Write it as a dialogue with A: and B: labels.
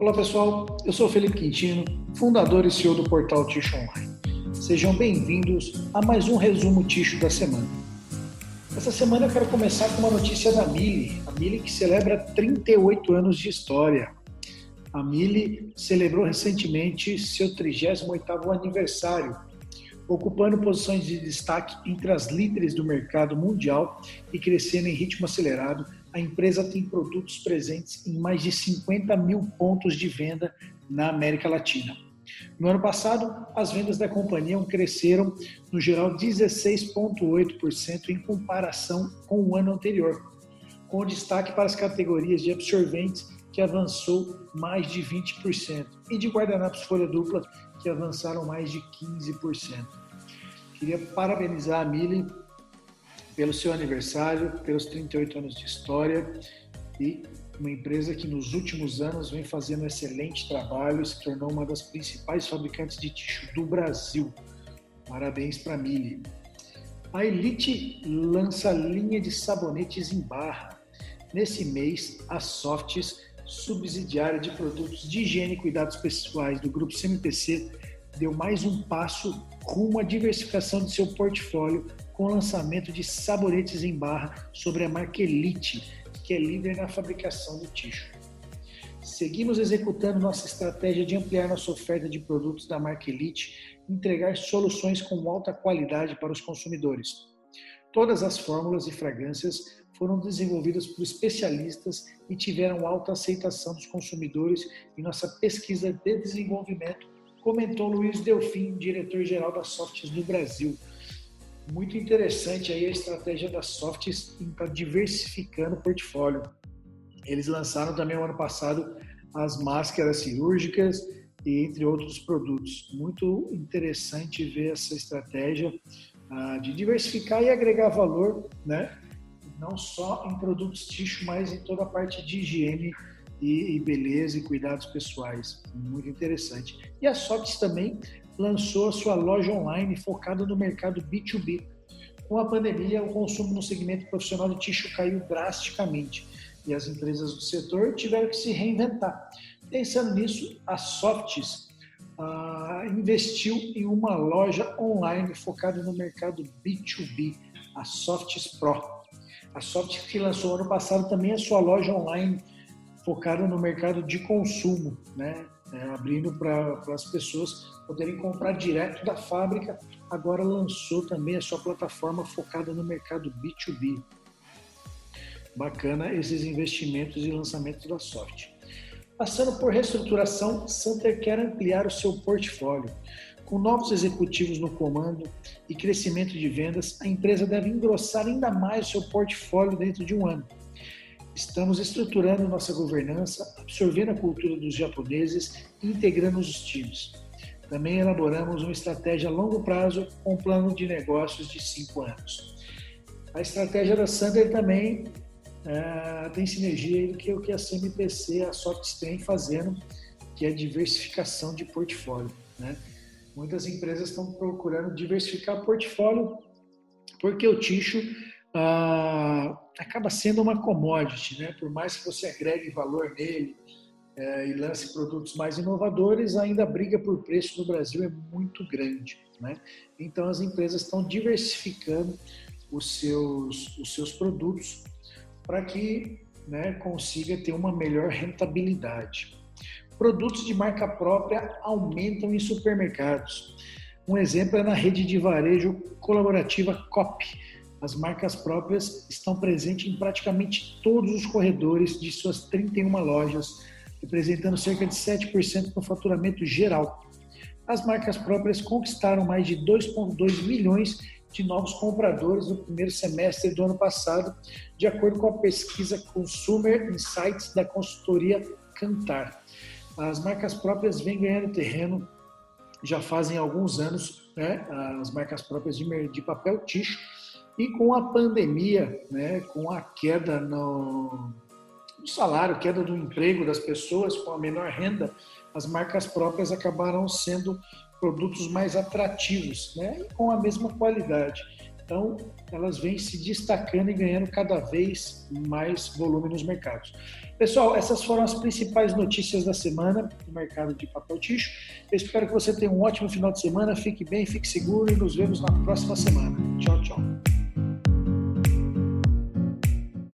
A: Olá pessoal, eu sou Felipe Quintino, fundador e CEO do portal Ticho Online. Sejam bem-vindos a mais um resumo Ticho da semana. Essa semana eu quero começar com uma notícia da Mili, a Mili que celebra 38 anos de história. A Mili celebrou recentemente seu 38º aniversário, ocupando posições de destaque entre as líderes do mercado mundial e crescendo em ritmo acelerado a empresa tem produtos presentes em mais de 50 mil pontos de venda na América Latina. No ano passado, as vendas da companhia cresceram, no geral, 16,8% em comparação com o ano anterior, com destaque para as categorias de absorventes, que avançou mais de 20%, e de guardanapos folha dupla, que avançaram mais de 15%. Queria parabenizar a Mili pelo seu aniversário, pelos 38 anos de história e uma empresa que nos últimos anos vem fazendo um excelente trabalho se tornou uma das principais fabricantes de tixo do Brasil. Parabéns para a Mili. A Elite lança linha de sabonetes em barra. Nesse mês, a Softs, subsidiária de produtos de higiene e cuidados pessoais do grupo CMPC, deu mais um passo rumo à diversificação de seu portfólio com o lançamento de sabonetes em barra sobre a marca Elite, que é líder na fabricação do tixo. Seguimos executando nossa estratégia de ampliar nossa oferta de produtos da marca Elite entregar soluções com alta qualidade para os consumidores. Todas as fórmulas e fragrâncias foram desenvolvidas por especialistas e tiveram alta aceitação dos consumidores em nossa pesquisa de desenvolvimento, comentou Luiz Delfim, diretor-geral da Softs do Brasil, muito interessante aí a estratégia da Softs em estar tá diversificando o portfólio. Eles lançaram também no ano passado as máscaras cirúrgicas e entre outros produtos. Muito interessante ver essa estratégia uh, de diversificar e agregar valor, né? Não só em produtos tixo, mas em toda a parte de higiene e, e beleza e cuidados pessoais. Muito interessante. E a Softs também lançou a sua loja online focada no mercado B2B. Com a pandemia, o consumo no segmento profissional de tixo caiu drasticamente e as empresas do setor tiveram que se reinventar. Pensando nisso, a Softs ah, investiu em uma loja online focada no mercado B2B, a Softs Pro. A Softs que lançou ano passado também a sua loja online focada no mercado de consumo, né? É, abrindo para as pessoas poderem comprar direto da fábrica. Agora lançou também a sua plataforma focada no mercado B2B. Bacana esses investimentos e lançamentos da sorte. Passando por reestruturação, Santer quer ampliar o seu portfólio. Com novos executivos no comando e crescimento de vendas, a empresa deve engrossar ainda mais o seu portfólio dentro de um ano. Estamos estruturando nossa governança, absorvendo a cultura dos japoneses e integrando os times. Também elaboramos uma estratégia a longo prazo com um plano de negócios de cinco anos. A estratégia da Sander também é, tem sinergia com que o que a CMPC, a Softs tem fazendo, que é diversificação de portfólio. Né? Muitas empresas estão procurando diversificar portfólio porque o ticho ah, acaba sendo uma commodity, né? Por mais que você agregue valor nele é, e lance produtos mais inovadores, ainda a briga por preço no Brasil é muito grande, né? Então as empresas estão diversificando os seus os seus produtos para que né, consiga ter uma melhor rentabilidade. Produtos de marca própria aumentam em supermercados. Um exemplo é na rede de varejo colaborativa COP, as marcas próprias estão presentes em praticamente todos os corredores de suas 31 lojas, representando cerca de 7% do faturamento geral. As marcas próprias conquistaram mais de 2,2 milhões de novos compradores no primeiro semestre do ano passado, de acordo com a pesquisa Consumer Insights da consultoria Cantar. As marcas próprias vêm ganhando terreno já fazem alguns anos, né? as marcas próprias de, papel ticho, e com a pandemia, né, com a queda no, no salário, queda do emprego das pessoas com a menor renda, as marcas próprias acabaram sendo produtos mais atrativos, né, e com a mesma qualidade. Então, elas vêm se destacando e ganhando cada vez mais volume nos mercados. Pessoal, essas foram as principais notícias da semana do mercado de papel ticho. Eu espero que você tenha um ótimo final de semana, fique bem, fique seguro e nos vemos na próxima semana. Tchau, tchau.